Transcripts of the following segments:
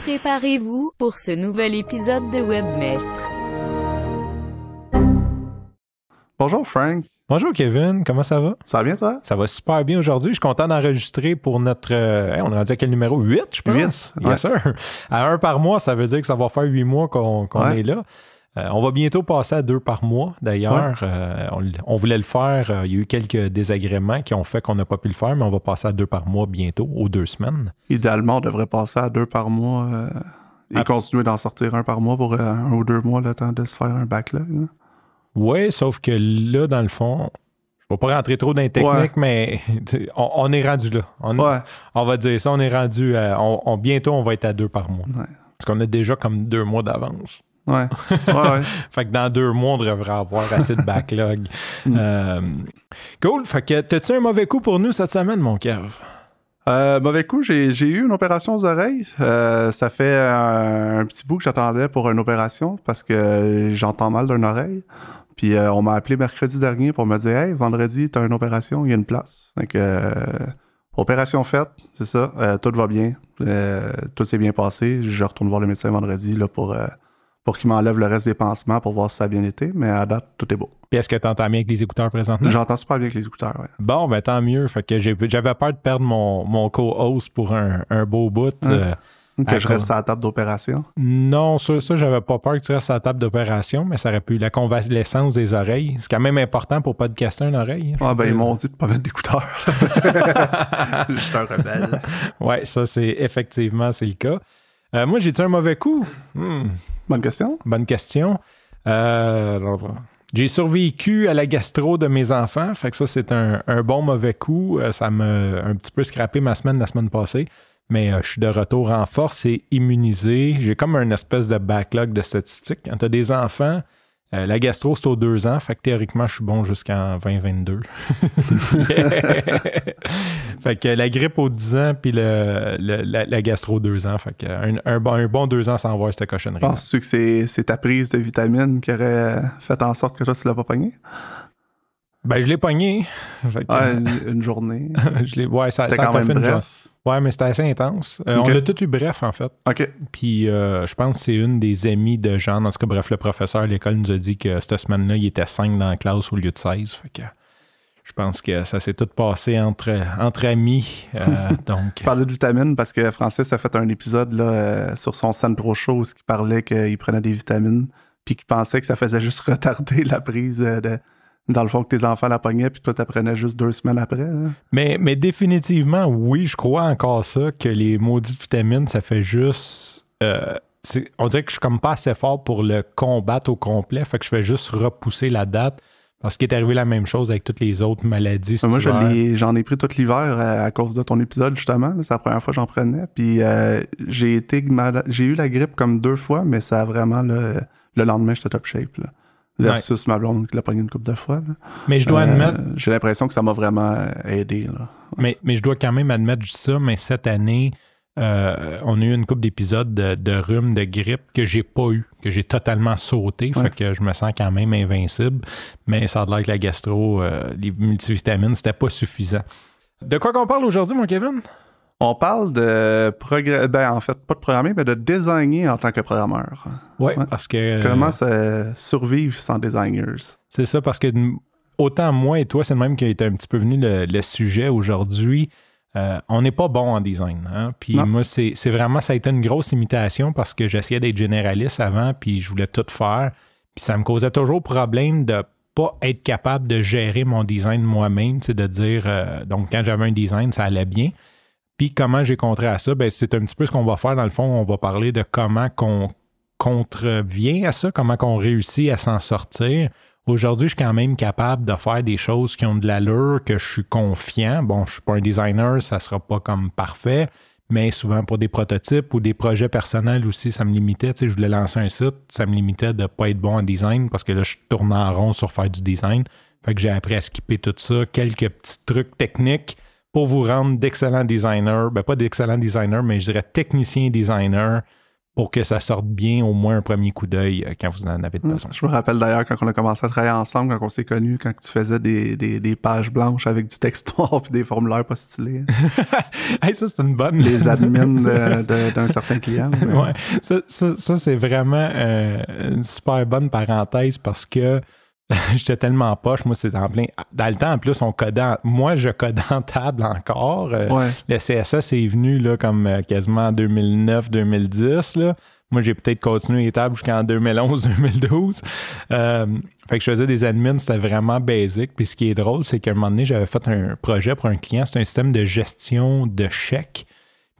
Préparez-vous pour ce nouvel épisode de Webmestre. Bonjour Frank. Bonjour Kevin, comment ça va? Ça va bien toi? Ça va super bien aujourd'hui. Je suis content d'enregistrer pour notre. euh, hey, on est rendu à quel numéro? 8, je pense? Huit, ouais. Yes, sir. À un par mois, ça veut dire que ça va faire huit mois qu'on Ouais. est là. Euh, on va bientôt passer à deux par mois, d'ailleurs. Euh, on, on voulait le faire. euh, il y a eu quelques désagréments qui ont fait qu'on n'a pas pu le faire, mais on va passer à deux par mois bientôt, aux deux semaines. Idéalement, on devrait passer à deux par mois et Ah. continuer d'en sortir un par mois pour un ou deux mois le temps de se faire un backlog. Oui, sauf que là, dans le fond, je ne vais pas rentrer trop dans les techniques, mais on, on est rendu là. On, Ouais. on va dire ça, on est rendu. à- on, bientôt, on va être à deux par mois. Parce qu'on a déjà comme deux mois d'avance. Ouais. ouais, ouais. Fait que dans deux mois, on devrait avoir assez de backlog. Mm. Euh, cool. Fait que t'as-tu un mauvais coup pour nous cette semaine, mon Kev? Euh, mauvais coup, j'ai eu une opération aux oreilles. Euh, ça fait un petit bout que j'attendais pour une opération parce que j'entends mal d'une oreille. Puis euh, on m'a appelé mercredi dernier pour me dire Hey, vendredi, t'as une opération, il y a une place. Fait que, euh, opération faite, c'est ça. Tout va bien. Tout s'est bien passé. Je retourne voir le médecin vendredi là, pour, pour qu'il m'enlève le reste des pansements pour voir si ça a bien été. Mais à date, tout est beau. Puis est-ce que t'entends bien avec les écouteurs présentement? J'entends super bien avec les écouteurs. Ouais. Bon, ben tant mieux. Fait que j'ai- j'avais peur de perdre mon, mon co-host pour un, un beau bout. Euh, Que je reste à la table d'opération. non, ça, ça j'avais pas peur que tu restes à la table d'opération, mais ça aurait pu la convalescence des oreilles. C'est quand même important pour podcaster une oreille. Ah ben ils m'ont dit de pas mettre d'écouteurs. Je suis un rebelle. Ouais, ça, c'est effectivement, c'est le cas. Euh, moi, j'ai-tu un mauvais coup? Hmm, Bonne question. bonne question. Euh, j'ai survécu à la gastro de mes enfants, fait que ça, c'est un, un bon mauvais coup. Euh, ça m'a un petit peu scrappé ma semaine la semaine passée, mais euh, je suis de retour en force et immunisé. J'ai comme un espèce de backlog de statistiques. Quand tu as des enfants, euh, la gastro, c'est aux deux ans, fait que théoriquement, je suis bon jusqu'en 2022. fait que la grippe aux 10 ans, puis le, le- la, la gastro deux ans. Fait que un, un bon, un bon deux ans sans voir cette cochonnerie. Penses-tu que c'est, c'est ta prise de vitamines qui aurait fait en sorte que toi, tu l'as pas pogné? Ben, je l'ai pogné. Que, Ah, une, une journée. je l'ai, ouais, ça, ça a quand pas même fait une bref. job. Ouais, mais c'était assez intense. Euh. On a tout eu bref, en fait. OK. Puis euh, je pense que c'est une des amies de Jean. En tout cas, bref, le professeur à l'école nous a dit que cette semaine-là, il était 5 dans la classe au lieu de 16. Fait que je pense que ça s'est tout passé entre, entre amis. Euh, donc, parlais de vitamines parce que Francis a fait un épisode là, euh, sur son centro show où il parlait qu'il prenait des vitamines puis qu'il pensait que ça faisait juste retarder la prise de... Dans le fond, que tes enfants la pognaient puis toi, t'apprenais juste deux semaines après. Mais, mais définitivement, oui, je crois encore ça, que les maudites vitamines, ça fait juste. euh, on dirait que je suis comme pas assez fort pour le combattre au complet, fait que je fais juste repousser la date. Parce qu'il est arrivé la même chose avec toutes les autres maladies. cet Moi, je j'en ai pris tout l'hiver euh, à cause de ton épisode, justement. C'est la première fois que j'en prenais. Puis euh, j'ai été j'ai eu la grippe comme deux fois, mais ça a vraiment le, le lendemain, j'étais top shape. Là. Versus ma blonde qui l'a pogné une couple de fois. là. Mais je dois Euh, admettre, J'ai l'impression que ça m'a vraiment euh, aidé. Là. mais, mais je dois quand même admettre ça, mais cette année, euh, on a eu une couple d'épisodes de, de rhume, de grippe que j'ai pas eu, que j'ai totalement sauté. Ouais. Fait que je me sens quand même invincible. Mais ça a l'air que la gastro, euh, les multivitamines, c'était pas suffisant. De quoi qu'on parle aujourd'hui, mon Kevin? On parle de progr- ben en fait pas de programmer, mais de designer en tant que programmeur. Ouais, Ouais. parce que. Comment ça survivre sans designers? C'est ça, parce que autant moi et toi, c'est le même qui a été un petit peu venu le, le sujet aujourd'hui. Euh, on n'est pas bon en design. Hein? Puis Non. moi, c'est c'est vraiment, ça a été une grosse imitation parce que j'essayais d'être généraliste avant, puis je voulais tout faire. Puis ça me causait toujours problème de pas être capable de gérer mon design moi-même, sais, de dire, euh, donc quand j'avais un design, ça allait bien. Puis comment j'ai contré à ça? Ben, c'est un petit peu ce qu'on va faire. Dans le fond, on va parler de comment qu'on contrevient à ça, comment qu'on réussit à s'en sortir. Aujourd'hui, je suis quand même capable de faire des choses qui ont de l'allure, que je suis confiant. Bon, je suis pas un designer, ça sera pas comme parfait, mais souvent pour des prototypes ou des projets personnels aussi, ça me limitait. Tu sais, je voulais lancer un site, ça me limitait de pas être bon en design parce que là, je tourne en rond sur faire du design. Fait que j'ai appris à skipper tout ça, quelques petits trucs techniques pour vous rendre d'excellents designers. Ben, pas d'excellents designers, mais je dirais techniciens designers pour que ça sorte bien au moins un premier coup d'œil euh, quand vous en avez Hmm. besoin. Je me rappelle d'ailleurs quand on a commencé à travailler ensemble, quand on s'est connus, quand tu faisais des, des, des pages blanches avec du texte noir puis des formulaires pas stylés. Hey, ça, c'est une bonne. Les admins de- de- d'un certain client. mais- Ouais, ça, ça- ça, c'est vraiment euh, une super bonne parenthèse parce que j'étais tellement poche. Moi, c'est en plein. Dans le temps, en plus, on codait. en- Moi, je codais en table encore. Euh, Ouais. Le CSS est venu là, comme euh, quasiment en 2009-2010. là. Moi, j'ai peut-être continué les tables jusqu'en 2011-2012. Euh, fait que je faisais des admins, c'était vraiment basic. Puis ce qui est drôle, c'est qu'à un moment donné, j'avais fait un projet pour un client. C'est un système de gestion de chèques.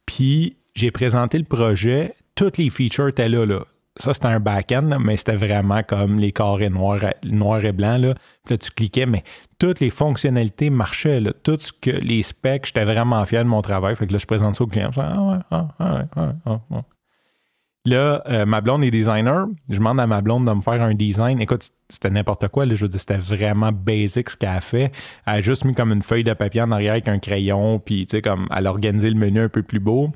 Puis j'ai présenté le projet. Toutes les features étaient là. là. Ça, c'était un back-end, mais c'était vraiment comme les carrés noirs, et blancs. Là. Puis là, tu cliquais, mais toutes les fonctionnalités marchaient. Là. Tout ce que les specs, j'étais vraiment fier de mon travail. Fait que là, je présente ça au client. Je ah ouais, ah, ah ah ah. Là, euh, ma blonde est designer. Je demande à ma blonde de me faire un design. Écoute, c'était n'importe quoi. Là, je veux dire, c'était vraiment basic ce qu'elle a fait. Elle a juste mis comme une feuille de papier en arrière avec un crayon, puis tu sais, comme elle a organisé le menu un peu plus beau.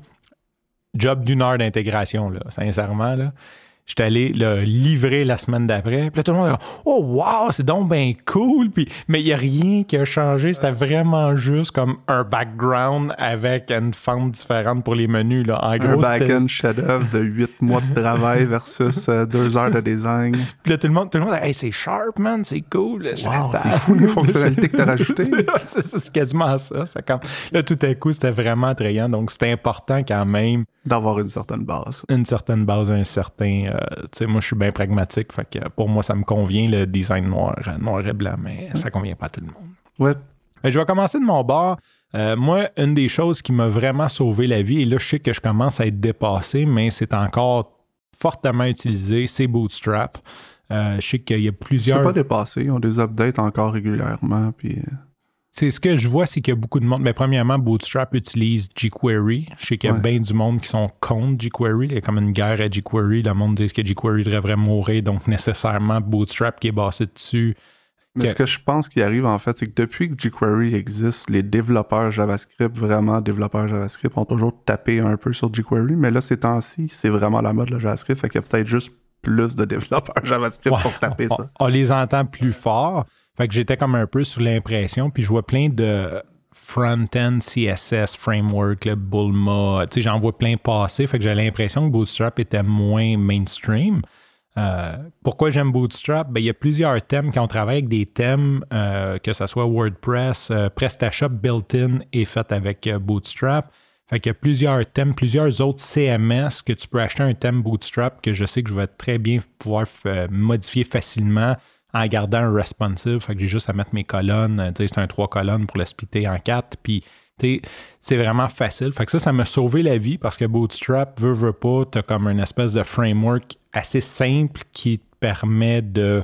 Job d'une heure d'intégration, là, sincèrement. Là. J'étais allé le livrer la semaine d'après. Puis là, tout le monde a dit Oh, wow, c'est donc bien cool. Puis, mais il n'y a rien qui a changé. C'était vraiment juste comme un background avec une forme différente pour les menus. Là. En Un gros, c'était- back-end chef-d'œuvre de 8 mois de travail versus 2 heures de design. Puis là, tout le monde, tout le monde, hey, c'est sharp, man, c'est cool. Wow, c'est fou les fonctionnalités que tu as rajoutées. c'est, c'est quasiment ça. ça quand... Là, tout à coup, c'était vraiment attrayant. Donc, c'était important quand même, D'avoir une certaine base. une certaine base, un certain. euh, tu sais, moi, je suis bien pragmatique. Fait que pour moi, ça me convient le design noir, euh, noir et blanc, mais ça convient pas à tout le monde. Ouais. Fait que je vais commencer de mon bord. Euh, moi, une des choses qui m'a vraiment sauvé la vie, et là, je sais que je commence à être dépassé, mais c'est encore fortement utilisé, c'est Bootstrap. Euh, je sais qu'il y a plusieurs. pas dépassé. Ils ont des updates encore régulièrement. Puis... C'est ce que je vois, c'est qu'il y a beaucoup de monde. Mais premièrement, Bootstrap utilise jQuery. Je sais qu'il y a Ouais. bien du monde qui sont contre jQuery. Il y a comme une guerre à jQuery. Le monde dit que jQuery devrait mourir, donc nécessairement Bootstrap qui est basé dessus. Mais Que- ce que je pense qui arrive en fait, c'est que depuis que jQuery existe, les développeurs JavaScript, vraiment développeurs JavaScript, ont toujours tapé un peu sur jQuery. Mais là, ces temps-ci, c'est vraiment la mode le JavaScript. Fait qu'il y a peut-être juste plus de développeurs JavaScript Ouais, pour taper on, ça. on les entend plus fort. Fait que j'étais comme un peu sur l'impression, puis je vois plein de front-end CSS framework, le Bulma, tu sais, j'en vois plein passer. Fait que j'ai l'impression que Bootstrap était moins mainstream. Euh, pourquoi j'aime Bootstrap? Ben, il y a plusieurs thèmes quand on travaille avec des thèmes, euh, que ce soit WordPress, euh, PrestaShop built-in est fait avec euh, Bootstrap. Fait qu'il y a plusieurs thèmes, plusieurs autres CMS que tu peux acheter un thème Bootstrap que je sais que je vais très bien pouvoir modifier facilement en gardant un responsive. Fait que j'ai juste à mettre mes colonnes. euh, Tu c'est un trois colonnes pour le splitter en quatre. Puis, tu c'est vraiment facile. Fait que ça, ça m'a sauvé la vie parce que Bootstrap, veut, veut pas, t'as comme une espèce de framework assez simple qui te permet de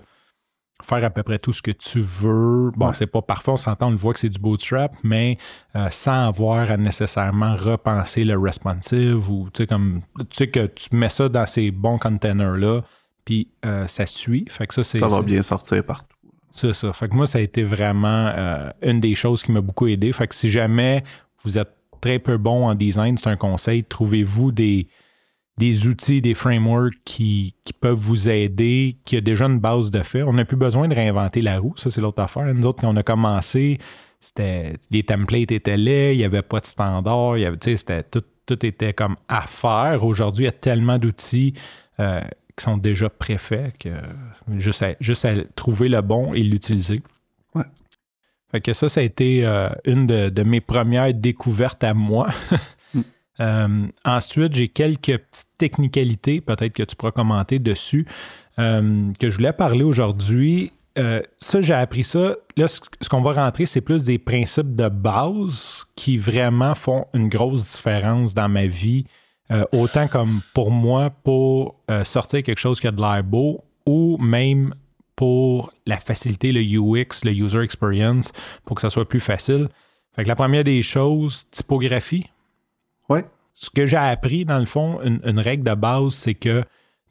faire à peu près tout ce que tu veux. Bon, Ouais. c'est pas parfait, on s'entend, on le voit que c'est du bootstrap, mais euh, sans avoir à nécessairement repenser le responsive ou tu sais comme tu sais que tu mets ça dans ces bons containers-là, puis euh, ça suit. Fait que ça, c'est. Ça va bien sortir partout. c'est ça. Fait que moi, ça a été vraiment euh, une des choses qui m'a beaucoup aidé. Fait que si jamais vous êtes très peu bon en design, c'est un conseil, trouvez-vous des, des outils, des frameworks qui, qui peuvent vous aider, qui a déjà une base de fait. On n'a plus besoin de réinventer la roue, ça c'est l'autre affaire. Nous autres, quand on a commencé, c'était les templates étaient laids, il n'y avait pas de standard, il y avait, tout, tout était comme à faire. Aujourd'hui, il y a tellement d'outils euh, qui sont déjà préfaits que juste à, juste à trouver le bon et l'utiliser. Ouais. Fait que ça, ça a été euh, une de, de mes premières découvertes à moi. Mm. Euh, ensuite, j'ai quelques petites technicalités, peut-être que tu pourras commenter dessus, euh, que je voulais parler aujourd'hui. Ça, j'ai appris ça. Là, ce, ce qu'on va rentrer, c'est plus des principes de base qui vraiment font une grosse différence dans ma vie. Euh, autant comme pour moi, pour euh, sortir quelque chose qui a de l'air beau, ou même pour la facilité, le UX, le User Experience, pour que ça soit plus facile. Fait que la première des choses, typographie. Ouais. Ce que j'ai appris, dans le fond, une, une règle de base, c'est que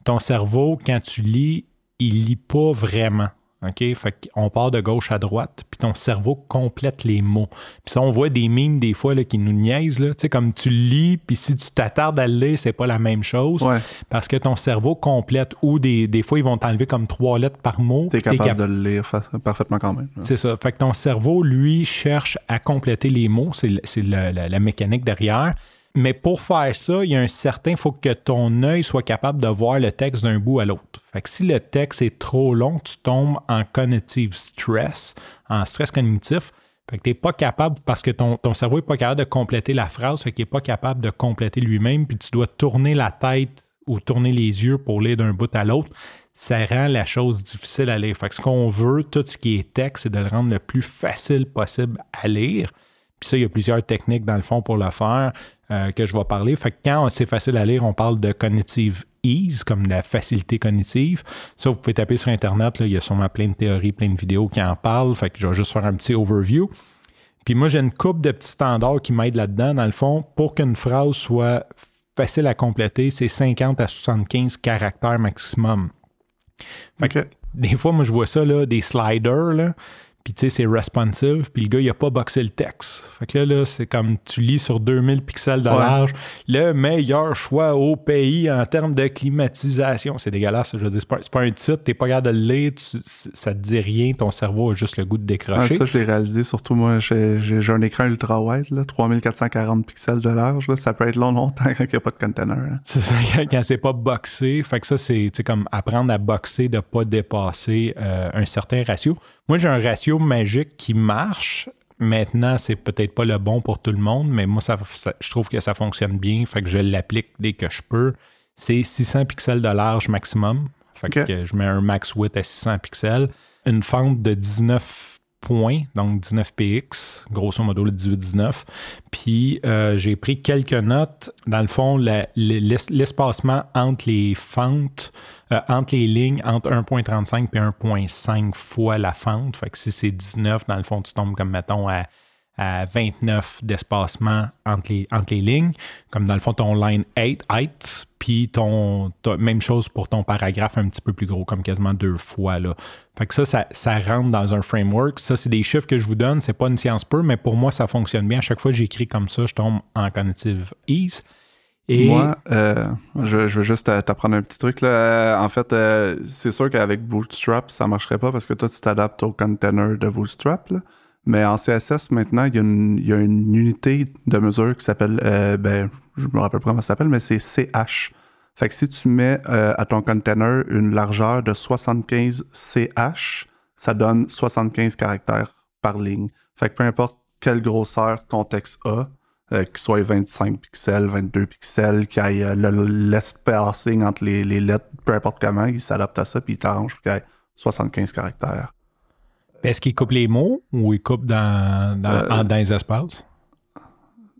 ton cerveau, quand tu lis, il lit pas vraiment. OK? Fait qu'on part de gauche à droite, puis ton cerveau complète les mots. Puis ça, on voit des mimes des fois là, qui nous niaisent, là. Tu sais, comme tu lis, puis si tu t'attardes à le lire, c'est pas la même chose. Ouais. Parce que ton cerveau complète, ou des, des fois, ils vont t'enlever comme trois lettres par mot. T'es capable cap- de le lire fa- parfaitement quand même. C'est ça. Fait que ton cerveau, lui, cherche à compléter les mots. C'est la mécanique derrière. Mais pour faire ça, il y a un certain, il faut que ton œil soit capable de voir le texte d'un bout à l'autre. Fait que si le texte est trop long, tu tombes en cognitive stress, en stress cognitif. Fait que tu n'es pas capable, parce que ton, ton cerveau n'est pas capable de compléter la phrase, fait qu'il n'est pas capable de compléter lui-même, puis tu dois tourner la tête ou tourner les yeux pour lire d'un bout à l'autre. Ça rend la chose difficile à lire. Fait que ce qu'on veut, tout ce qui est texte, c'est de le rendre le plus facile possible à lire. Puis ça, il y a plusieurs techniques dans le fond pour le faire euh, que je vais parler. Fait que quand c'est facile à lire, on parle de cognitive ease, comme de la facilité cognitive. Ça, vous pouvez taper sur Internet, là, il y a sûrement plein de théories, plein de vidéos qui en parlent. Fait que je vais juste faire un petit overview. Puis moi, j'ai une coupe de petits standards qui m'aident là-dedans. Dans le fond, pour qu'une phrase soit facile à compléter, c'est 50 à 75 caractères maximum. Fait que des fois, moi, je vois ça, là, des sliders, là, puis tu sais, c'est responsive, puis le gars, il a pas boxé le texte. Fait que là, là c'est comme tu lis sur 2000 pixels de Ouais. large, le meilleur choix au pays en termes de climatisation. C'est dégueulasse, je veux dire, c'est pas, pas un titre, t'es pas capable de le lire, tu- ça te dit rien, ton cerveau a juste le goût de Ah, décrocher. ça, je l'ai réalisé. Surtout, moi, j'ai un écran ultra-wide, là, 3440 pixels de large. là. Ça peut être long longtemps quand il n'y a pas de container. hein. C'est ça, quand- c'est pas boxé. Fait que ça, c'est comme apprendre à boxer, de pas dépasser euh, un certain ratio. Moi, j'ai un ratio magique qui marche. Maintenant, c'est peut-être pas le bon pour tout le monde, mais moi, ça, ça- je trouve que ça fonctionne bien. Fait que je l'applique dès que je peux. C'est 600 pixels de large maximum. Fait que je mets un max width à 600 pixels. Une fente de 19 donc 19 px, grosso modo le 18-19. Puis euh, j'ai pris quelques notes. Dans le fond, l'espacement entre les fentes, euh, entre les lignes, entre 1.35 et 1.5 fois la fente. Fait que si c'est 19, dans le fond, tu tombes comme, mettons, à, à 29 d'espacement entre les, entre les lignes. Comme dans le fond, ton line 8, height, puis ton, même chose pour ton paragraphe un petit peu plus gros, comme quasiment deux fois. Là. Fait que ça, ça, rentre dans un framework. Ça, c'est des chiffres que je vous donne. C'est pas une science pure, mais pour moi, ça fonctionne bien. À chaque fois que j'écris comme ça, je tombe en cognitive ease. Et Moi, euh, je, veux juste t'a- t'apprendre un petit truc. Là. En fait, euh, c'est sûr qu'avec Bootstrap, ça marcherait pas parce que toi, tu t'adaptes au container de Bootstrap. là. Mais en CSS, maintenant, il y, a une- unité de mesure qui s'appelle, euh, ben, je me rappelle pas comment ça s'appelle, mais c'est CH. Fait que si tu mets euh, à ton container une largeur de 75 CH, ça donne 75 caractères par ligne. Fait que peu importe quelle grosseur ton texte a, euh, qu'il soit 25 pixels, 22 pixels, qu'il y ait euh, le- l'espacing entre les, les lettres, peu importe comment, il s'adapte à ça, puis il t'arrange pour qu'il y ait 75 caractères. Est-ce qu'il coupe les mots ou il coupe dans, dans, Euh, en- dans les espaces?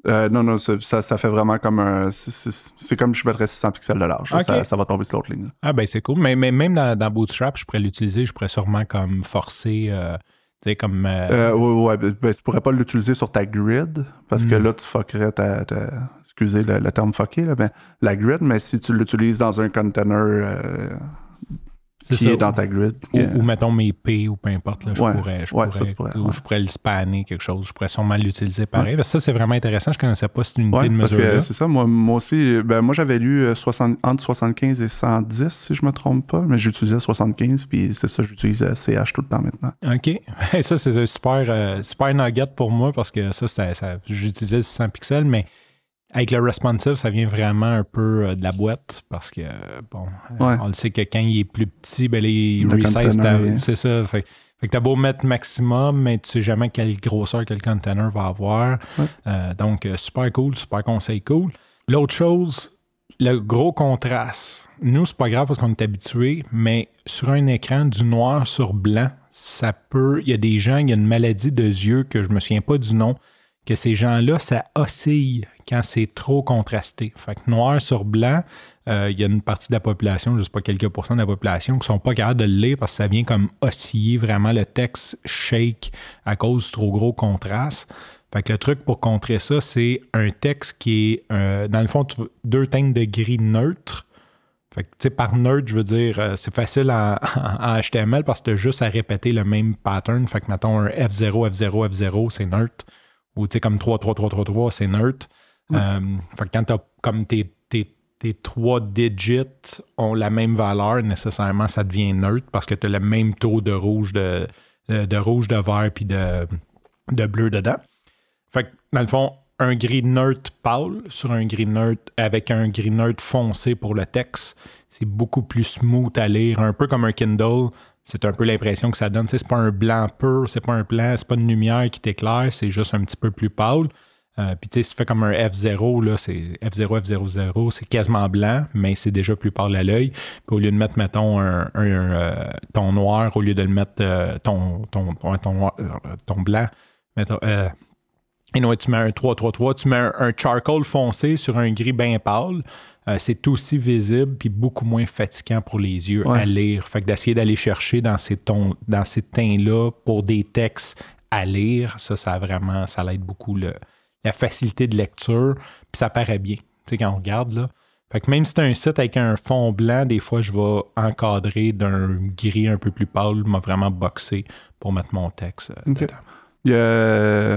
Euh, non, non, ça, ça fait vraiment comme un. c'est- comme je mettrais 600 pixels de large. Ça, ça va tomber sur l'autre ligne. Ah ben c'est cool. Mais, mais même dans, dans Bootstrap, je pourrais l'utiliser. Je pourrais sûrement comme forcer, euh, tu sais, comme... euh, ouais, ouais, ben, ben, tu pourrais pas l'utiliser sur ta grid parce que Hmm. là, tu fuckerais ta. ta- excusez le, le terme fucké, là, ben, la grid, mais si tu l'utilises dans un container qui ça. est dans ta grid. Ou, euh, ou mettons mes P ou peu importe, là, je, Ouais, pourrais, je, ouais, pourrais, ça, tu pourrais, ou ouais. je pourrais le spanner quelque chose. Je pourrais sûrement l'utiliser pareil. Parce que Ça, c'est vraiment intéressant. Je connaissais pas cette unité de parce que c'est ça, moi, moi aussi, ben, moi j'avais lu euh, 60 entre 75 et 110, si je me trompe pas, mais j'utilisais 75, puis c'est ça, j'utilise CH tout le temps maintenant. OK. ça, c'est un super, euh, super nugget pour moi parce que ça, ça, ça- j'utilisais le 600 pixels, mais avec le responsive, ça vient vraiment un peu euh, de la boîte parce que, bon, euh, Ouais. on le sait que quand il est plus petit, ben, les Le resize, c'est ça. Fait, fait que t'as beau mettre maximum, mais tu sais jamais quelle grosseur que le container va avoir. Ouais. Euh, donc, super cool, super conseil cool. L'autre chose, le gros contraste. Nous, c'est pas grave parce qu'on est habitué, mais sur un écran du noir sur blanc, ça peut. Il y a des gens, il y a une maladie de yeux que je me souviens pas du nom, que ces gens-là, ça oscille quand c'est trop contrasté. Fait que noir sur blanc, euh, il y a une partie de la population, je sais pas quelques pourcents de la population, qui sont pas capables de le lire parce que ça vient comme osciller vraiment le texte shake à cause du trop gros contraste. Fait que le truc pour contrer ça, c'est un texte qui est, euh, dans le fond, tu deux teintes de gris neutre, Fait que, tu sais, par nerd, je veux dire, euh, c'est facile en, en HTML parce que tu as juste à répéter le même pattern. Fait que, mettons, un F0, F0, F0, c'est nerd. Ou, tu sais, comme 3, 3, 3, 3, 3, c'est Euh, fait que quand tu comme tes, tes, tes trois digits ont la même valeur, nécessairement, ça devient nerd parce que tu as le même taux de rouge, de, de, rouge, de vert, puis de, de bleu dedans. Fait que, dans le fond, un gris nerd pâle sur un gris nerd avec un gris nerd foncé pour le texte, c'est beaucoup plus smooth à lire, un peu comme un Kindle. C'est un peu l'impression que ça donne. C'est pas un blanc pur, c'est pas un blanc, c'est pas une lumière qui t'éclaire, c'est juste un petit peu plus pâle. Euh, puis tu sais, si tu fais comme un F0, là, c'est F0, F00, c'est quasiment blanc, mais c'est déjà plus pâle à l'œil. Puis au lieu de mettre, mettons, un, un, euh, ton noir, au lieu de le mettre euh, ton, ton, ton, ton, noir- ton blanc, mettons, et non, tu mets un 3-3-3, tu mets un, un charcoal foncé sur un gris bien pâle. euh, c'est aussi visible puis beaucoup moins fatigant pour les yeux Ouais. à lire. Fait que d'essayer d'aller chercher dans ces tons, dans ces teints-là pour des textes à lire, ça, ça a vraiment, ça l'aide beaucoup le- la facilité de lecture, puis ça paraît bien. Tu sais, quand on regarde là. Fait que même si c'est un site avec un fond blanc, des fois, je vais encadrer d'un gris un peu plus pâle, m'a vraiment boxé pour mettre mon texte euh, dedans. Il y, a,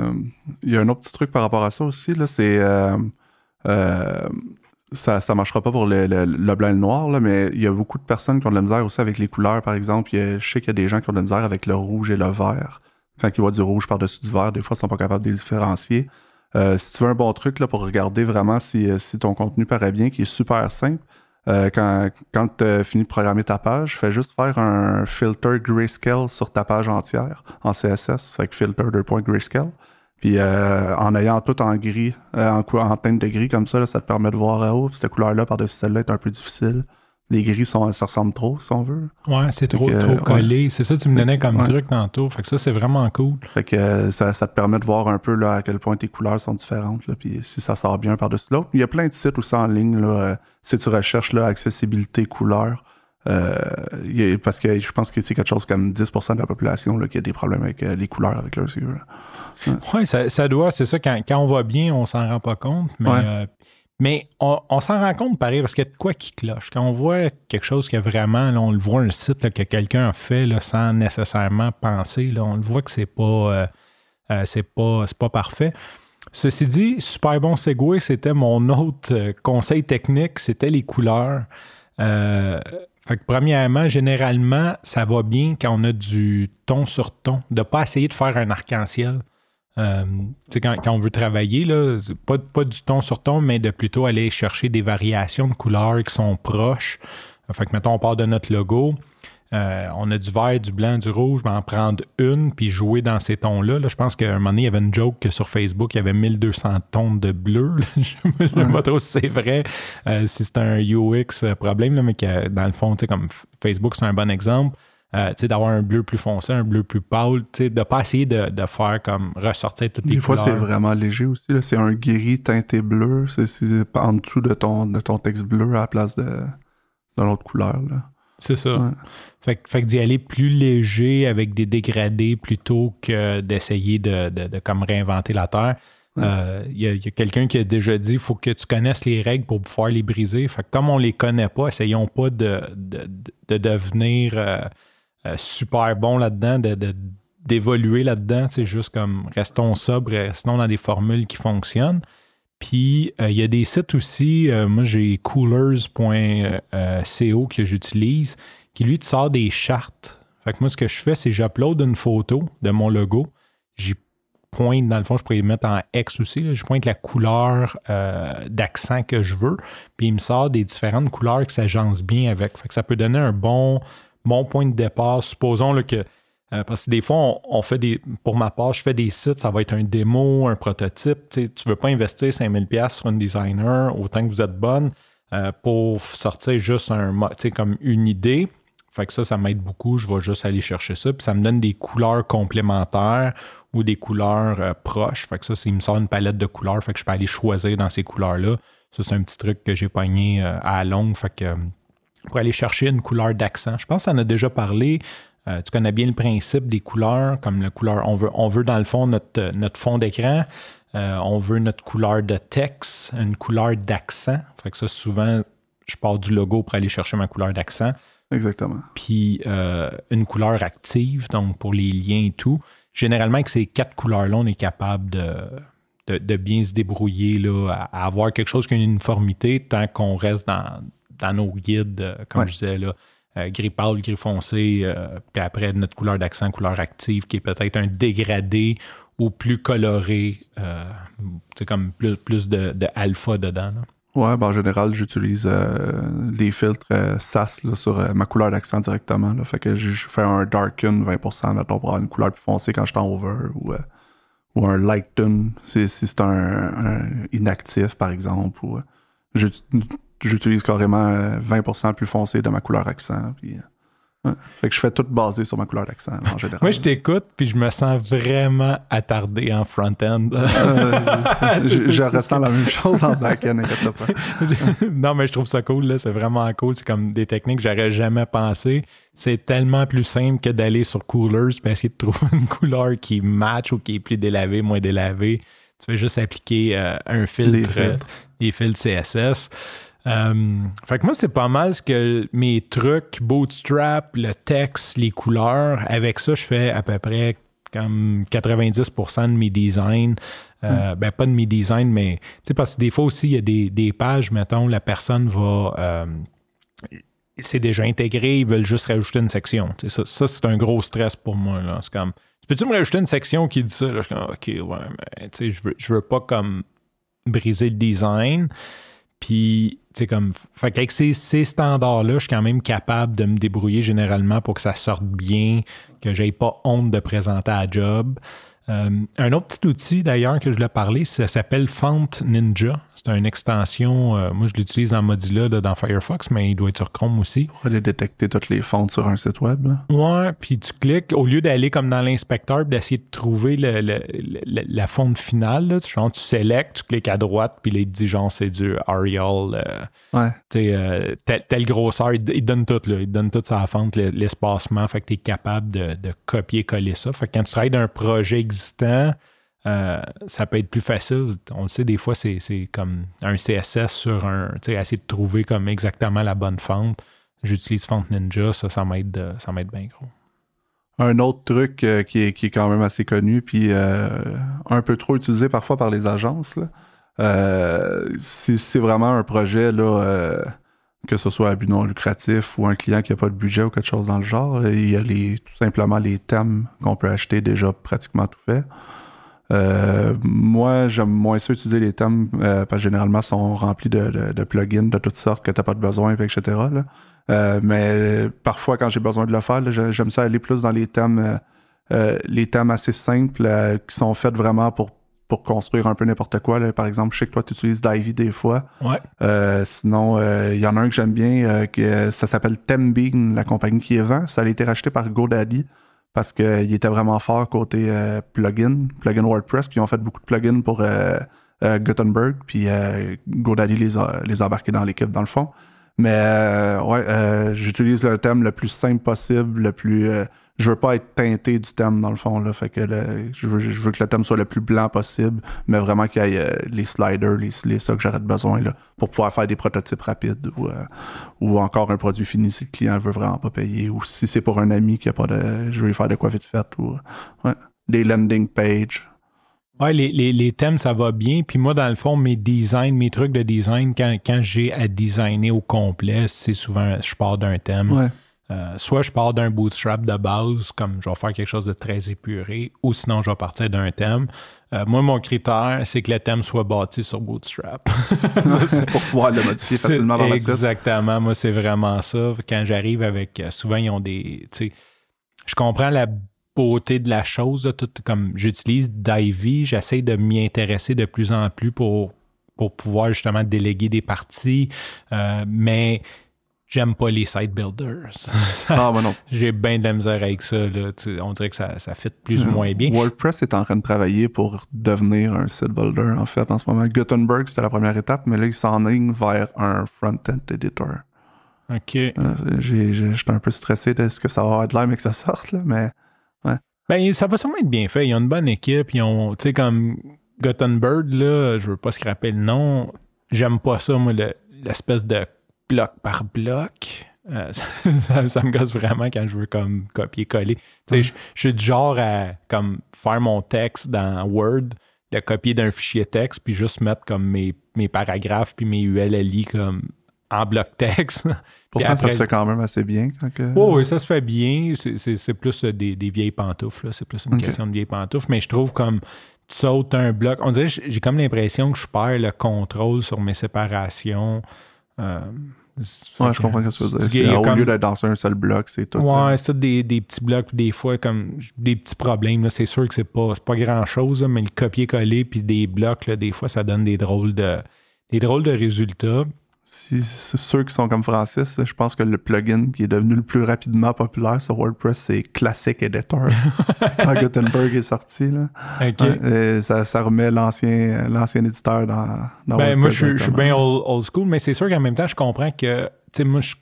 il y a un autre petit truc par rapport à ça aussi, là, c'est... euh, euh, ça ne marchera pas pour le, le- le blanc et le noir, là, mais il y a beaucoup de personnes qui ont de la misère aussi avec les couleurs, par exemple. Il y a- je sais qu'il y a des gens qui ont de la misère avec le rouge et le vert. Quand ils voient du rouge par-dessus du vert, des fois, ils sont pas capables de les différencier. Euh, si tu veux un bon truc là, pour regarder vraiment si, euh, si ton contenu paraît bien, qui est super simple, euh, quand, quand tu as fini de programmer ta page, fais juste faire un filter grayscale sur ta page entière en CSS, fait que filter de point grayscale. Puis en ayant tout en gris, en, en teinte de gris comme ça, ça te permet de voir, oh, cette couleur-là par-dessus celle-là est un peu difficile. Les gris sont, se ressemblent trop, si on veut. Ouais, c'est trop, que, trop ouais. collé. C'est ça que tu me donnais comme Ouais. truc tantôt. Fait que ça, c'est vraiment cool. Fait que euh, ça, ça te permet de voir un peu là, à quel point tes couleurs sont différentes, là, puis si ça sort bien par-dessus l'autre. Il y a plein de sites aussi en ligne, là, euh, si tu recherches là, accessibilité couleur, euh, a- parce que je pense que c'est quelque chose comme 10% de la population là, qui a des problèmes avec euh, les couleurs avec leurs yeux. Oui, ça, ça doit, c'est ça, quand, quand on va bien, on s'en rend pas compte, mais, Ouais. euh, mais on, s'en rend compte pareil parce qu'il y a de quoi qui cloche. Quand on voit quelque chose que vraiment, on le voit un site que quelqu'un a fait sans nécessairement penser, on le voit que c'est pas, euh, euh, c'est pas, c'est pas parfait. Ceci dit, super bon segway, c'était mon autre euh, conseil technique, c'était les couleurs. Premièrement, généralement, ça va bien quand on a du ton sur ton, de pas essayer de faire un arc-en-ciel. Euh, quand, quand on veut travailler, là, pas, pas du ton sur ton, mais de plutôt aller chercher des variations de couleurs qui sont proches. Fait que, mettons, on part de notre logo. euh, on a du vert, du blanc, du rouge, mais en prendre une puis jouer dans ces tons-là. Là, je pense qu'à un moment donné, il y avait une joke que sur Facebook, il y avait 1200 tons de bleu. là. Je ne sais pas trop si c'est vrai, euh, si c'est un UX problème, là, mais que dans le fond, comme Facebook, c'est un bon exemple. Euh, d'avoir un bleu plus foncé, un bleu plus pâle, de pas essayer de, de faire comme ressortir toutes les Des fois, c'est vraiment léger aussi. C'est un gris teinté bleu. C'est en dessous de ton, de ton texte bleu à la place de, de l'autre couleur. Là. C'est ça. Ouais. Fait, que- fait que d'y aller plus léger avec des dégradés plutôt que d'essayer de, de- de comme réinventer la Terre. Euh, Il y a, il y a quelqu'un qui a déjà dit il faut que tu connaisses les règles pour pouvoir les briser. Fait que comme on les connaît pas, essayons pas de, de, de devenir euh, euh, super bon là-dedans, de, de- d'évoluer là-dedans. C'est juste comme restons sobres, restons dans des formules qui fonctionnent. Puis, euh, il y a des sites aussi, euh, moi j'ai coolers.co que j'utilise, qui lui te sort des chartes. Fait que moi, ce que je fais, c'est que j'upload une photo de mon logo. J'y pointe, dans le fond, je pourrais le mettre en X aussi. là. Je pointe la couleur d'accent que je veux. Puis il me sort des différentes couleurs qui s'agencent bien avec. Fait que ça peut donner un bon, bon point de départ. Supposons là, que euh, parce que des fois, on, fait des. Pour ma part, je fais des sites, ça va être un démo, un prototype. Tu ne veux pas investir 5000$ sur un designer autant que vous êtes bonne euh, pour sortir juste un comme une idée. Fait que ça, ça m'aide beaucoup. Je vais juste aller chercher ça. Puis ça me donne des couleurs complémentaires ou des couleurs euh, proches. Fait que ça, me sort une palette de couleurs. Fait que je peux aller choisir dans ces couleurs-là. Ça, c'est un petit truc que j'ai pogné à la longue. Fait que pour aller chercher une couleur d'accent. Je pense qu'on en a déjà parlé. Euh, tu connais bien le principe des couleurs, comme la couleur, on veut, on veut dans le fond notre, notre fond d'écran, Euh, on veut notre couleur de texte, une couleur d'accent. Fait que ça, souvent, je pars du logo pour aller chercher ma couleur d'accent. Exactement. Puis euh, une couleur active, donc pour les liens et tout. Généralement, avec ces quatre couleurs-là, on est capable de, de, de bien se débrouiller, là, à, à avoir quelque chose qui a une uniformité tant qu'on reste dans, dans nos guides, euh, comme Ouais. je disais, là, euh, gris pâle, gris foncé, euh, puis après notre couleur d'accent, couleur active, qui est peut-être un dégradé ou plus coloré, euh, c'est comme plus, plus de, de alpha dedans. là. Ouais, ben en général, j'utilise les filtres SAS là, sur ma couleur d'accent directement. Là. Fait que je fais un darken 20%, mettons, pour avoir une couleur plus foncée quand je suis en over. Ou, ou un lighten si, si c'est un, un inactif, par exemple. Ou, j'utilise carrément euh, 20% plus foncé de ma couleur accent. Puis, euh, ouais. Fait que je fais tout basé sur ma couleur d'accent, en général. Moi, je t'écoute, puis je me sens vraiment attardé en front-end. Euh, je ressens la même chose en back-end, non, mais je trouve ça cool, là. C'est vraiment cool. C'est comme des techniques que j'aurais jamais pensé. C'est tellement plus simple que d'aller sur Coolers et essayer de trouver une couleur qui match ou qui est plus délavée, moins délavée. Tu fais juste appliquer euh, un filtre, Des euh, filtres. des filtres CSS. Euh, fait que moi, c'est pas mal ce que mes trucs, Bootstrap, le texte, les couleurs. Avec ça, je fais à peu près comme 90% de mes designs. Euh, Ben, pas de mes designs, mais tu sais, parce que des fois aussi, il y a des, des pages, mettons, la personne va. euh, c'est déjà intégré, ils veulent juste rajouter une section. Tu sais, ça, ça, c'est un gros stress pour moi. là. C'est comme. Peux-tu me rajouter une section qui dit ça? Là, je suis comme, OK, ouais, mais tu sais, je veux, je veux pas comme briser le design. Puis, sais, comme. Fait ces, ces standards-là, je suis quand même capable de me débrouiller généralement pour que ça sorte bien, que j'aie pas honte de présenter à job. Euh, un autre petit outil d'ailleurs que je voulais parler, ça s'appelle Font Ninja. C'est une extension, euh, moi je l'utilise dans Mozilla, là, dans Firefox, mais il doit être sur Chrome aussi. Pour aller détecter toutes les fontes sur un site web. là. Ouais, puis tu cliques, au lieu d'aller comme dans l'inspecteur, d'essayer de trouver le- le- le- la fonte finale, là, tu, genre, tu sélectes, tu cliques à droite, puis là, il te dit genre c'est du Arial, euh, Ouais. sais, euh, telle, telle grosseur, il, donne tout, là, il te donne toute sa fente, le- l'espacement, fait que tu es capable de, de copier-coller ça. Fait que quand tu travailles d'un projet existant, euh, ça peut être plus facile. On le sait, des fois, c'est comme un CSS sur un. Tu sais, essayer de trouver comme exactement la bonne fente. J'utilise Font Ninja, ça, ça m'aide euh, ça m'aide bien gros. Un autre truc euh, qui, est, quand même assez connu, puis un peu trop utilisé parfois par les agences, c'est vraiment un projet, là, que ce soit à but non lucratif ou un client qui n'a pas de budget ou quelque chose dans le genre, il y a les, tout simplement les thèmes qu'on peut acheter déjà pratiquement tout fait. Euh, moi, j'aime moins ça utiliser les thèmes euh, parce que généralement, ils sont remplis de, de- de plugins de toutes sortes que tu n'as pas de besoin, etc. là. Euh, mais parfois, quand j'ai besoin de le faire, j'aime ça aller plus dans les thèmes, les thèmes assez simples qui sont faits vraiment pour, pour construire un peu n'importe quoi. là. Par exemple, je sais que toi, tu utilises Divey des fois. Ouais. Sinon, il y en a un que j'aime bien, que, ça s'appelle Tembean, la compagnie qui est vend. Ça a été racheté par GoDaddy parce qu'il était vraiment fort côté euh, plugin, plugin WordPress, puis ils ont fait beaucoup de plugins pour euh, euh, Gutenberg, puis euh, GoDaddy les a, les a embarqués dans l'équipe dans le fond. Mais euh, ouais, j'utilise le thème le plus simple possible, le plus. Je veux pas être teinté du thème dans le fond là, fait que le- je, veux, je veux que le thème soit le plus blanc possible, mais vraiment qu'il y ait euh, les sliders, les, les ça que j'aurais besoin là, pour pouvoir faire des prototypes rapides ou, euh, ou encore un produit fini si le client veut vraiment pas payer ou si c'est pour un ami qui a pas de, je veux lui faire de quoi vite fait ou ouais, des landing pages. Ouais, les, les, les thèmes, ça va bien. Puis moi, dans le fond, mes designs, mes trucs de design, quand, quand j'ai à designer au complet, c'est souvent, je pars d'un thème. Ouais. Euh, soit je pars d'un bootstrap de base, comme je vais faire quelque chose de très épuré, ou sinon je vais partir d'un thème. Euh, moi, mon critère, c'est que le thème soit bâti sur Bootstrap. c'est pour pouvoir le modifier facilement dans la suite. Exactement. Moi, c'est vraiment ça. Quand j'arrive avec. euh, souvent, ils ont des. Tu sais, je comprends la beauté de la chose. là, tout, comme j'utilise Divey, j'essaie de m'y intéresser de plus en plus pour, pour pouvoir justement déléguer des parties. Euh, mais j'aime pas les site builders. Ah, moi non. J'ai bien de la misère avec ça. Là. On dirait que ça, ça fit plus ou moins bien. WordPress est en train de travailler pour devenir un site builder, en fait, en ce moment. Gutenberg, c'était la première étape, mais là, il s'enligne vers un front-end editor. OK. Euh, J'étais un peu stressé de ce que ça va avoir de l'air, mais que ça sorte, là, mais Ben, ça va sûrement être bien fait. Ils ont une bonne équipe. Ils ont, tu sais, comme Gutenberg, là, je veux pas scraper le nom. J'aime pas ça, moi, le- l'espèce de bloc par bloc. Euh, ça, ça me gosse vraiment quand je veux comme copier-coller. Je, je suis du genre à comme faire mon texte dans Word, le copier d'un fichier texte, puis juste mettre comme mes, mes paragraphes puis mes ULLI comme en bloc texte. Pourtant, après- ça se fait quand même assez bien. Oh, oui, ça se fait bien. C'est- plus euh, des, des vieilles pantoufles. C'est plus une question de vieilles pantoufles. Mais je trouve comme tu sautes un bloc. On dirait j'ai comme l'impression que je perds le contrôle sur mes séparations. Euh, c'est- Ouais, je comprends ce que tu veux dire. C'est- Au comme- lieu d'être dans un seul bloc, c'est tout. euh, Ouais, c'est ça, des, des petits blocs, puis des fois, comme des petits problèmes. C'est sûr que c'est pas, c'est pas grand-chose, mais le copier-coller, puis des blocs, là, des fois, ça donne des drôles de, des drôles de résultats. Si c'est ceux qui sont comme Francis, je pense que le plugin qui est devenu le plus rapidement populaire sur WordPress, c'est Classic Editor. Quand Gutenberg est sorti, là. Et ça, ça remet l'ancien l'ancien éditeur dans, dans Ben, moi, WordPress je, suis- je suis bien old, old school, mais c'est sûr qu'en même temps, je comprends que, tu sais, moi, je-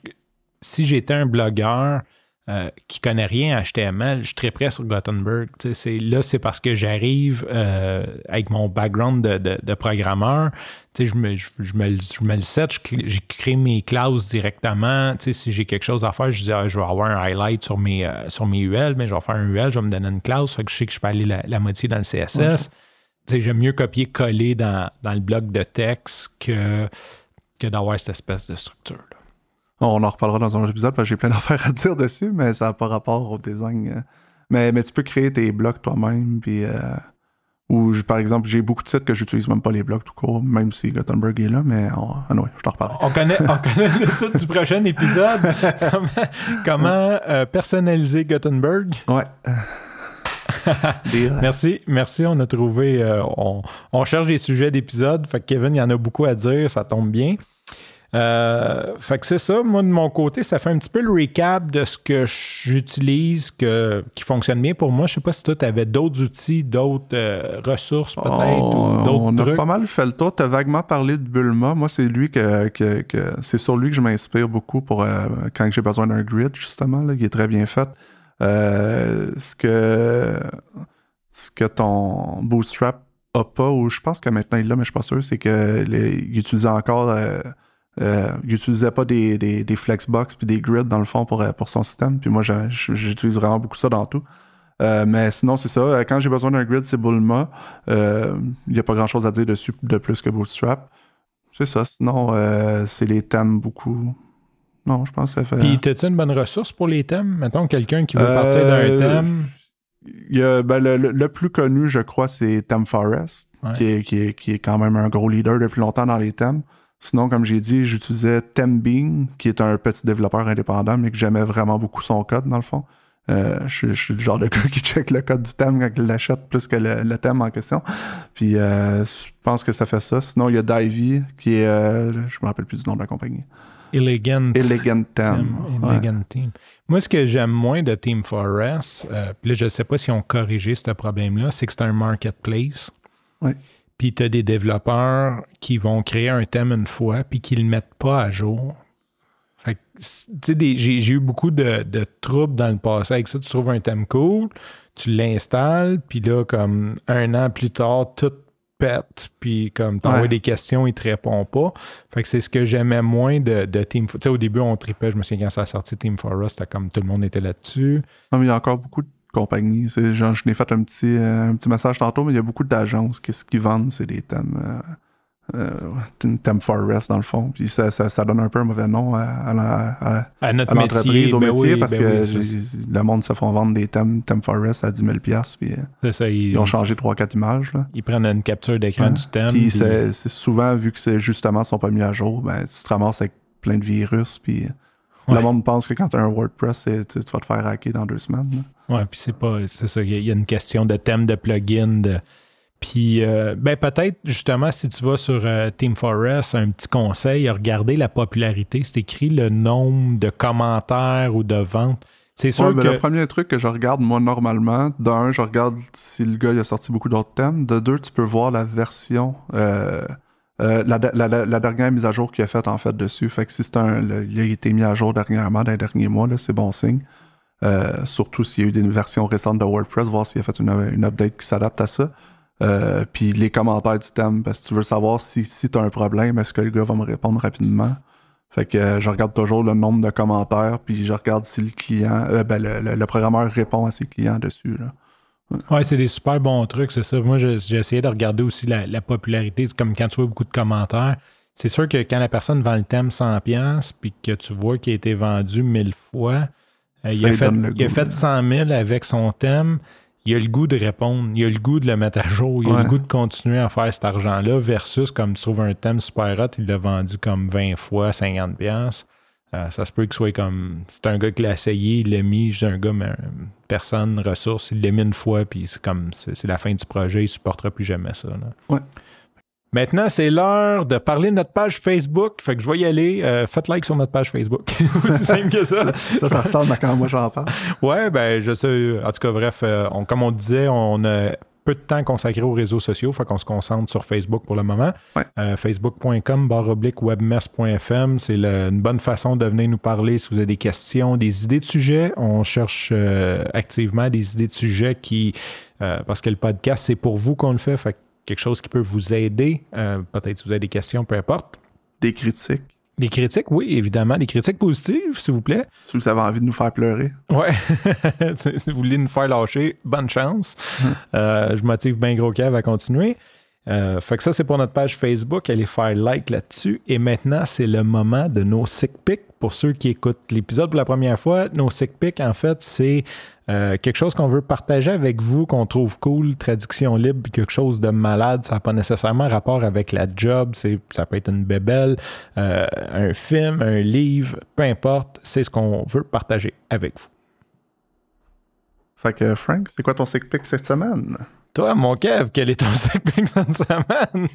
si j'étais un blogueur euh, qui connaît rien à HTML, je serais prêt sur Gutenberg. C'est- là, c'est parce que j'arrive euh, avec mon background de, de- de programmeur. Je me, je, je me, le- je me le set, je, crée mes classes directement. Si j'ai quelque chose à faire, je dis, ah, je vais avoir un highlight sur mes, euh, sur mes UL, mais je vais faire un UL, je vais me donner une classe, fait que je sais que je peux aller la, la modifier dans le CSS. J'aime mieux copier-coller dans, dans le bloc de texte que, que d'avoir cette espèce de structure-là. On en reparlera dans un autre épisode parce que j'ai plein d'affaires à dire dessus, mais ça n'a pas rapport au design. euh. Mais, mais tu peux créer tes blocs toi-même, puis... euh, ou par exemple, j'ai beaucoup de sites que j'utilise même pas les blocs tout court, même si Gutenberg est là, mais on, ah non, je t'en reparlerai. On connaît, on connaît le titre du prochain épisode. comment comment, euh, personnaliser Gutenberg? Ouais. Merci, merci. On a trouvé. euh, on, on cherche des sujets d'épisodes. Fait que Kevin, il y en a beaucoup à dire. Ça tombe bien. Euh, fait que c'est ça. Moi, de mon côté, ça fait un petit peu le recap de ce que j'utilise que, qui fonctionne bien pour moi. Je sais pas si toi, tu avais d'autres outils, d'autres euh, ressources peut-être on, ou d'autres on a trucs. pas mal fait le tour. Tu as vaguement parlé de Bulma. Moi, c'est lui que, que- que- c'est sur lui que je m'inspire beaucoup pour euh, quand j'ai besoin d'un grid, justement, là, qui est très bien fait. Ce que ce que ton Bootstrap a pas, ou je pense que maintenant il l'a, mais je suis pas sûr, c'est que les- il utilisait encore euh, il utilisait pas des, des, des flexbox puis des grids dans le fond pour, euh, pour son système. Puis moi, j'utilise vraiment beaucoup ça dans tout. Euh, mais sinon, c'est ça. Quand j'ai besoin d'un grid, c'est Bulma. Euh, Il n'y a pas grand chose à dire dessus de plus que Bootstrap. C'est ça. Sinon, c'est les thèmes beaucoup. Non, je pense que ça fait. Puis, as-tu une bonne ressource pour les thèmes? Mettons quelqu'un qui veut partir d'un thème. Il y a, ben, le, plus connu, je crois, c'est Theme Forest, Ouais. qui, est, qui, est, qui est quand même un gros leader depuis longtemps dans les thèmes. Sinon, comme j'ai dit, j'utilisais Thembean, qui est un petit développeur indépendant, mais que j'aimais vraiment beaucoup son code, dans le fond. Euh, je, je suis le genre de gars qui check le code du thème quand il l'achète plus que le, le thème en question. Puis euh, je pense que ça fait ça. Sinon, il y a Divey, qui est. euh, je me rappelle plus du nom de la compagnie. Elegant. Elegant Theme. Ouais. Elegant Team. Moi, ce que j'aime moins de Team Forest, euh, puis là, je ne sais pas si on corrigé ce problème-là, c'est que c'est un marketplace. Ouais. Puis tu as des développeurs qui vont créer un thème une fois, puis qui ne le mettent pas à jour. Fait j'ai eu beaucoup de, de troubles dans le passé avec ça. Tu trouves un thème cool, tu l'installes, puis là, comme un an plus tard, tout pète, puis comme t'envoies Ouais. des questions, il te répond pas. Fait que c'est ce que j'aimais moins de, de Team sais, au début, on tripait, je me souviens quand ça a sorti Team Forest, c'était comme tout le monde était là-dessus. Non, mais il y a encore beaucoup de compagnies. C'est genre, je n'ai fait un petit, euh, un petit message tantôt, mais il y a beaucoup d'agences qui ce qu'ils vendent, c'est des thèmes. Euh, euh, Forest, dans le fond. Puis ça, ça, ça donne un peu un mauvais nom à, à la- à- À l'entreprise, au ben métier, oui, parce ben que oui, le monde se font vendre des thèmes, thème Forest à 10 000 puis euh, ça, ils, ils ont changé 3-4 images. Là. ils prennent une capture d'écran Ouais. du thème. Puis puis- c'est c'est souvent, vu que c'est justement ils sont pas mis à jour, ben, tu te ramasses avec plein de virus. Puis Ouais. le monde pense que quand tu as un WordPress, tu, tu vas te faire hacker dans deux semaines. là. Ouais, puis c'est pas. C'est ça. Il y, a- il y a une question de thème de plugin. De, puis, euh, ben, peut-être, justement, si tu vas sur euh, Team Forest, un petit conseil, regarder la popularité. C'est écrit le nombre de commentaires ou de ventes. C'est sûr Ouais, que. Le premier truc que je regarde, moi, normalement, d'un, je regarde si le gars il a sorti beaucoup d'autres thèmes. De deux, tu peux voir la version, euh, euh, la, dernière mise à jour qu'il a faite, en fait, dessus. Fait que si c'est un, le- il a été mis à jour dernièrement, dans les derniers mois, c'est bon signe. Euh, surtout s'il y a eu des versions récentes de WordPress, voir s'il a fait une, une update qui s'adapte à ça. Euh, puis les commentaires du thème, parce que tu veux savoir si, tu as un problème, est-ce que le gars va me répondre rapidement? Fait que je regarde toujours le nombre de commentaires, puis je regarde si le client, ben, le- le programmeur répond à ses clients dessus. Là. Ouais, c'est des super bons trucs, c'est ça. Moi, j'ai essayé de regarder aussi la, la popularité. C'est comme quand tu vois beaucoup de commentaires. C'est sûr que quand la personne vend le thème 100$, puis que tu vois qu'il a été vendu 1000 fois, euh, il, a fait, il a fait là. 100 000 avec son thème. Il a le goût de répondre, il a le goût de le mettre à jour, il a Ouais. le goût de continuer à faire cet argent-là, versus comme tu trouves un thème super hot, il l'a vendu comme 20 fois, 50$. Euh, ça se peut qu'il soit comme. C'est un gars qui l'a essayé, il l'a mis, juste un gars, mais euh, personne, ressource, il l'a mis une fois, puis c'est comme. C'est la fin du projet, il supportera plus jamais ça. là. Ouais. Maintenant, c'est l'heure de parler de notre page Facebook. Fait que je vais y aller. Euh, faites like sur notre page Facebook. Aussi simple que ça. Ça, ça ressemble à quand moi j'en parle. Ouais, ben je sais. En tout cas, bref, on- comme on disait, on a peu de temps consacré aux réseaux sociaux, fait qu'on se concentre sur Facebook pour le moment. Ouais. Euh, Facebook.com, barre oblique webmess.fm, c'est une bonne façon de venir nous parler si vous avez des questions, des idées de sujets. On cherche euh, activement des idées de sujets qui, euh, parce que le podcast, c'est pour vous qu'on le fait, fait que quelque chose qui peut vous aider. Peut-être si vous avez des questions, peu importe. Des critiques. Des critiques, oui, évidemment. Des critiques positives, s'il vous plaît. Si vous avez envie de nous faire pleurer. Ouais. si vous voulez nous faire lâcher, bonne chance. Euh, je motive bien gros cave à continuer. Euh, fait que ça, c'est pour notre page Facebook. Allez faire like là-dessus. Et maintenant, c'est le moment de nos sick pics. Pour ceux qui écoutent l'épisode pour la première fois, nos sick pics, en fait, c'est euh, quelque chose qu'on veut partager avec vous, qu'on trouve cool, traduction libre, quelque chose de malade. Ça n'a pas nécessairement rapport avec la job. C'est, ça peut être une bébelle, euh, un film, un livre, peu importe. C'est ce qu'on veut partager avec vous. Fait que Frank, c'est quoi ton sick pick cette semaine? Toi, mon Kev, quel est ton sick pic cette semaine?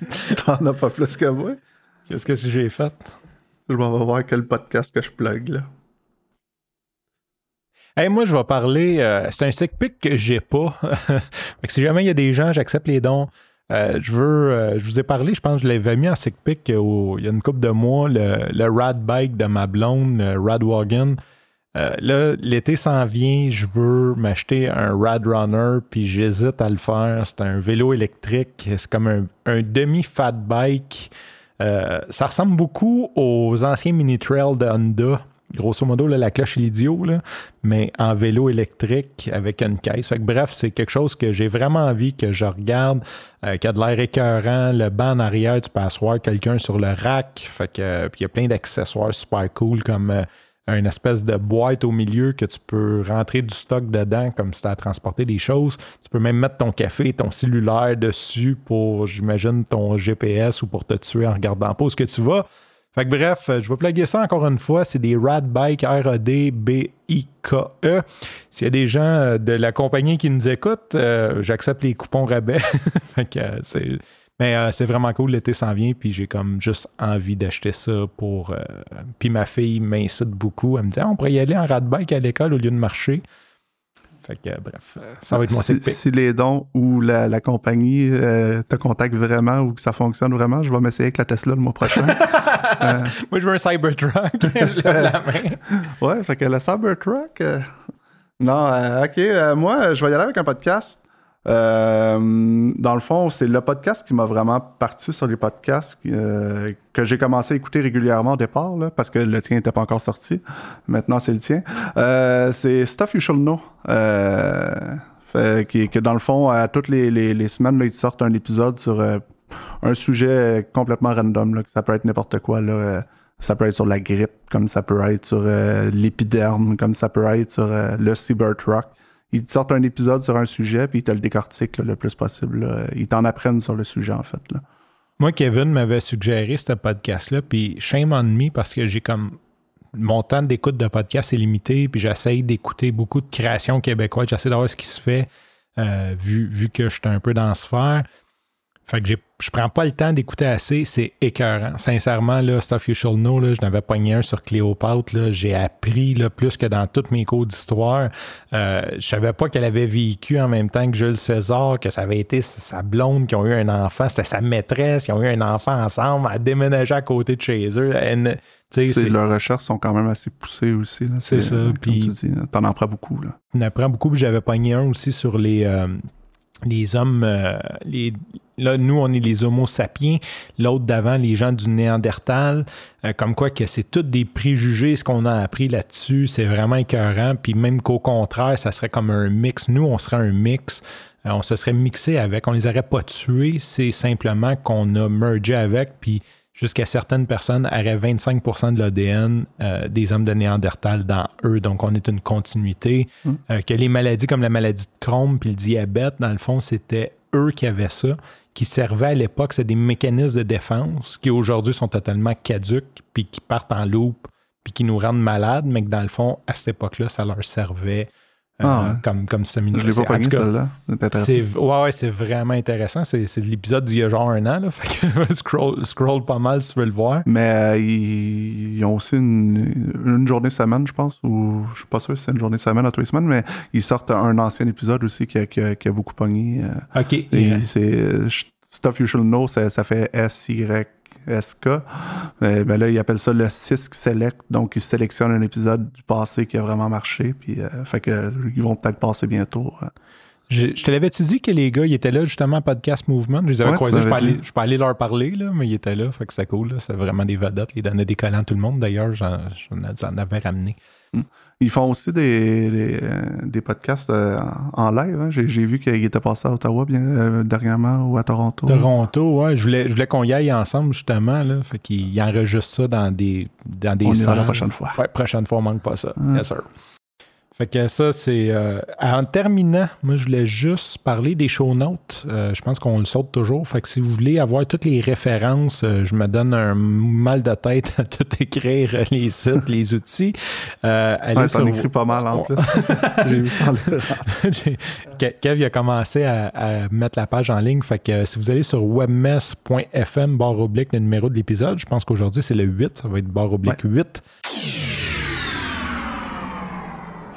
T'en as pas plus que moi? Qu'est-ce que j'ai fait? Je m'en vais voir quel podcast que je plug là. Hey, moi, je vais parler. euh, c'est un sick pic que j'ai pas. Si jamais il y a des gens, j'accepte les dons. Euh, je veux. euh, je vous ai parlé, je pense que je l'avais mis en sick pic il y a une couple de mois, le, le Rad Bike de ma blonde, le Rad Wagon. Euh, là, l'été s'en vient, je veux m'acheter un Rad Runner, puis j'hésite à le faire. C'est un vélo électrique, c'est comme un, demi-fat bike. Euh, ça ressemble beaucoup aux anciens mini-trails de Honda. Grosso modo, là, la cloche et l'idiot, mais en vélo électrique avec une caisse. Fait que, bref, c'est quelque chose que j'ai vraiment envie que je regarde, euh, qui a de l'air écœurant. Le banc en arrière, tu peux asseoir quelqu'un sur le rack. Fait que, euh, il y a plein d'accessoires super cool comme une espèce de boîte au milieu que tu peux rentrer du stock dedans comme si tu à transporter des choses. Tu peux même mettre ton café, ton cellulaire dessus pour, j'imagine, ton GPS ou pour te tuer en regardant pas où est-ce que tu vas. Fait que bref, euh, je vais plugger ça encore une fois. C'est des Rad Bike R-A-D-B-I-K-E. E. S'il y a des gens euh, de la compagnie qui nous écoutent, euh, j'accepte les coupons rabais. fait que c'est. Mais euh, c'est vraiment cool, l'été s'en vient, puis j'ai comme juste envie d'acheter ça pour. euh, puis ma fille m'incite beaucoup. Elle me dit Ah, on pourrait y aller en rad bike à l'école au lieu de marcher. Fait que, euh, bref, euh, ça va être mon si, si les dons ou la, la compagnie te contactent vraiment ou que ça fonctionne vraiment, je vais m'essayer avec la Tesla le mois prochain. Moi, je veux un Cybertruck. je la main. ouais, fait que le Cybertruck. Non, ok. moi, je vais y aller avec un podcast. Euh, dans le fond, c'est le podcast qui m'a vraiment parti sur les podcasts euh, que j'ai commencé à écouter régulièrement au départ, parce que le tien n'était pas encore sorti. Maintenant, c'est le tien. Euh, c'est Stuff You Should Know. Qui, dans le fond, à toutes les, semaines, là, ils sortent un épisode sur un sujet complètement random. Que ça peut être n'importe quoi. Ça peut être sur la grippe, comme ça peut être sur l'épiderme, comme ça peut être sur le Cybertruck. Ils te sortent un épisode sur un sujet, puis ils te le décortiquent le plus possible. Ils t'en apprennent sur le sujet, en fait. Moi, Kevin m'avait suggéré ce podcast-là, puis shame on me parce que j'ai comme. Mon temps d'écoute de podcast est limité, puis j'essaye d'écouter beaucoup de créations québécoises. J'essaie d'avoir ce qui se fait, euh, vu, vu que je suis un peu dans la sphère. Fait que j'ai- je prends pas le temps d'écouter assez, c'est écœurant. Sincèrement, là, Stuff You Should Know, là, je n'avais pogné un sur Cléopâtre, là, j'ai appris là, plus que dans toutes mes cours d'histoire. Euh, je savais pas qu'elle avait vécu en même temps que Jules César, que ça avait été sa blonde qui ont eu un enfant, c'était sa maîtresse, qui ont eu un enfant ensemble, à déménager à côté de chez eux. Elle- C'est- Leurs recherches sont quand même assez poussées aussi. là. C'est ça, euh, Comme puis- tu dis, t'en en prends beaucoup. Là. on apprend beaucoup. J'avais pogné un aussi sur les, euh, les hommes, euh, là, nous, on est les Homo sapiens, l'autre d'avant, les gens du Néandertal, euh, comme quoi que c'est tous des préjugés, ce qu'on a appris là-dessus, c'est vraiment écœurant, puis même qu'au contraire, ça serait comme un mix. Nous, on serait un mix, euh, on se serait mixé avec, on les aurait pas tués, c'est simplement qu'on a mergé avec, puis jusqu'à certaines personnes auraient 25% de l'ADN des hommes de Néandertal dans eux. Donc, on est une continuité. que les maladies comme la maladie de Crohn puis le diabète, dans le fond, c'était eux qui avaient ça, qui servaient à l'époque, c'est des mécanismes de défense qui aujourd'hui sont totalement caduques, puis qui partent en loupe, puis qui nous rendent malades, mais que dans le fond, à cette époque-là, ça leur servait euh, Ah ouais. comme, comme système Je l'ai pas pogné celle-là. C'est ouais, ouais, c'est vraiment intéressant. C'est, c'est l'épisode d'il y a genre un an. Là, fait que scroll, scroll pas mal si tu veux le voir. Mais euh, ils, ils ont aussi une, une journée semaine, je pense, ou je suis pas sûr si c'est une journée semaine à tous les semaines, mais ils sortent un ancien épisode aussi qui a, qui a- qui a beaucoup pogné. euh, OK. et euh, c'est euh, Stuff You Should Know, ça, ça fait S-Y-S-K. Mais ben là, ils appellent ça le CISC Select. Donc, ils sélectionnent un épisode du passé qui a vraiment marché. Puis, euh, fait que, euh, ils vont peut-être passer bientôt. euh. je, je te l'avais-tu dit que les gars, ils étaient là justement à Podcast Movement? Je les avais Ouais, croisés. Je peux, aller, dit. je peux aller leur parler, là, mais ils étaient là. Fait que c'est cool. C'est vraiment des vedettes. Ils donnaient des collants à tout le monde. D'ailleurs, j'en avais ramené. Ils font aussi des, des, euh, des podcasts euh, en live. hein. J'ai, vu qu'ils étaient passés à Ottawa bien, euh, dernièrement ou à Toronto. Toronto, ouais. Je voulais, je voulais qu'on y aille ensemble, justement. Là. Fait qu'ils ils enregistrent ça dans des, dans des On ira salles. la prochaine fois. Ouais, prochaine fois, on manque pas ça. Ah. Yes, sir. Fait que ça, c'est. euh, en terminant, moi, je voulais juste parler des show notes. Euh, je pense qu'on le saute toujours. Fait que si vous voulez avoir toutes les références, euh, je me donne un mal de tête à tout écrire, euh, les sites, les outils. Euh, allez Ouais, sur- écris pas mal en Ouais. plus. J'ai vu ça Kev il a commencé à, à mettre la page en ligne. Fait que euh, si vous allez sur webmess.fm barre oblique le numéro de l'épisode, je pense qu'aujourd'hui c'est le 8, ça va être barre oblique 8.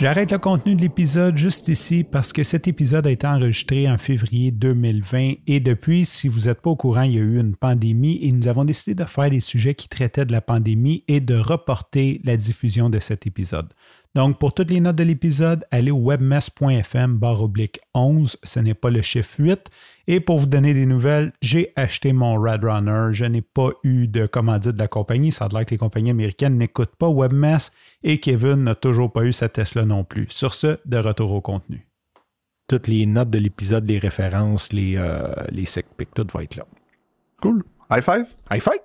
J'arrête le contenu de l'épisode juste ici parce que cet épisode a été enregistré en février 2020 et depuis, si vous n'êtes pas au courant, il y a eu une pandémie et nous avons décidé de faire des sujets qui traitaient de la pandémie et de reporter la diffusion de cet épisode. Donc, pour toutes les notes de l'épisode, allez au webmess.fm barre oblique 11, ce n'est pas le chiffre 8. Et pour vous donner des nouvelles, j'ai acheté mon Red Runner. Je n'ai pas eu de commandite de la compagnie. Ça a l'air que les compagnies américaines n'écoutent pas Webmess et Kevin n'a toujours pas eu sa Tesla non plus. Sur ce, de retour au contenu. Toutes les notes de l'épisode, les références, les, euh, les sec pics, tout va être là. Cool. High five? High five!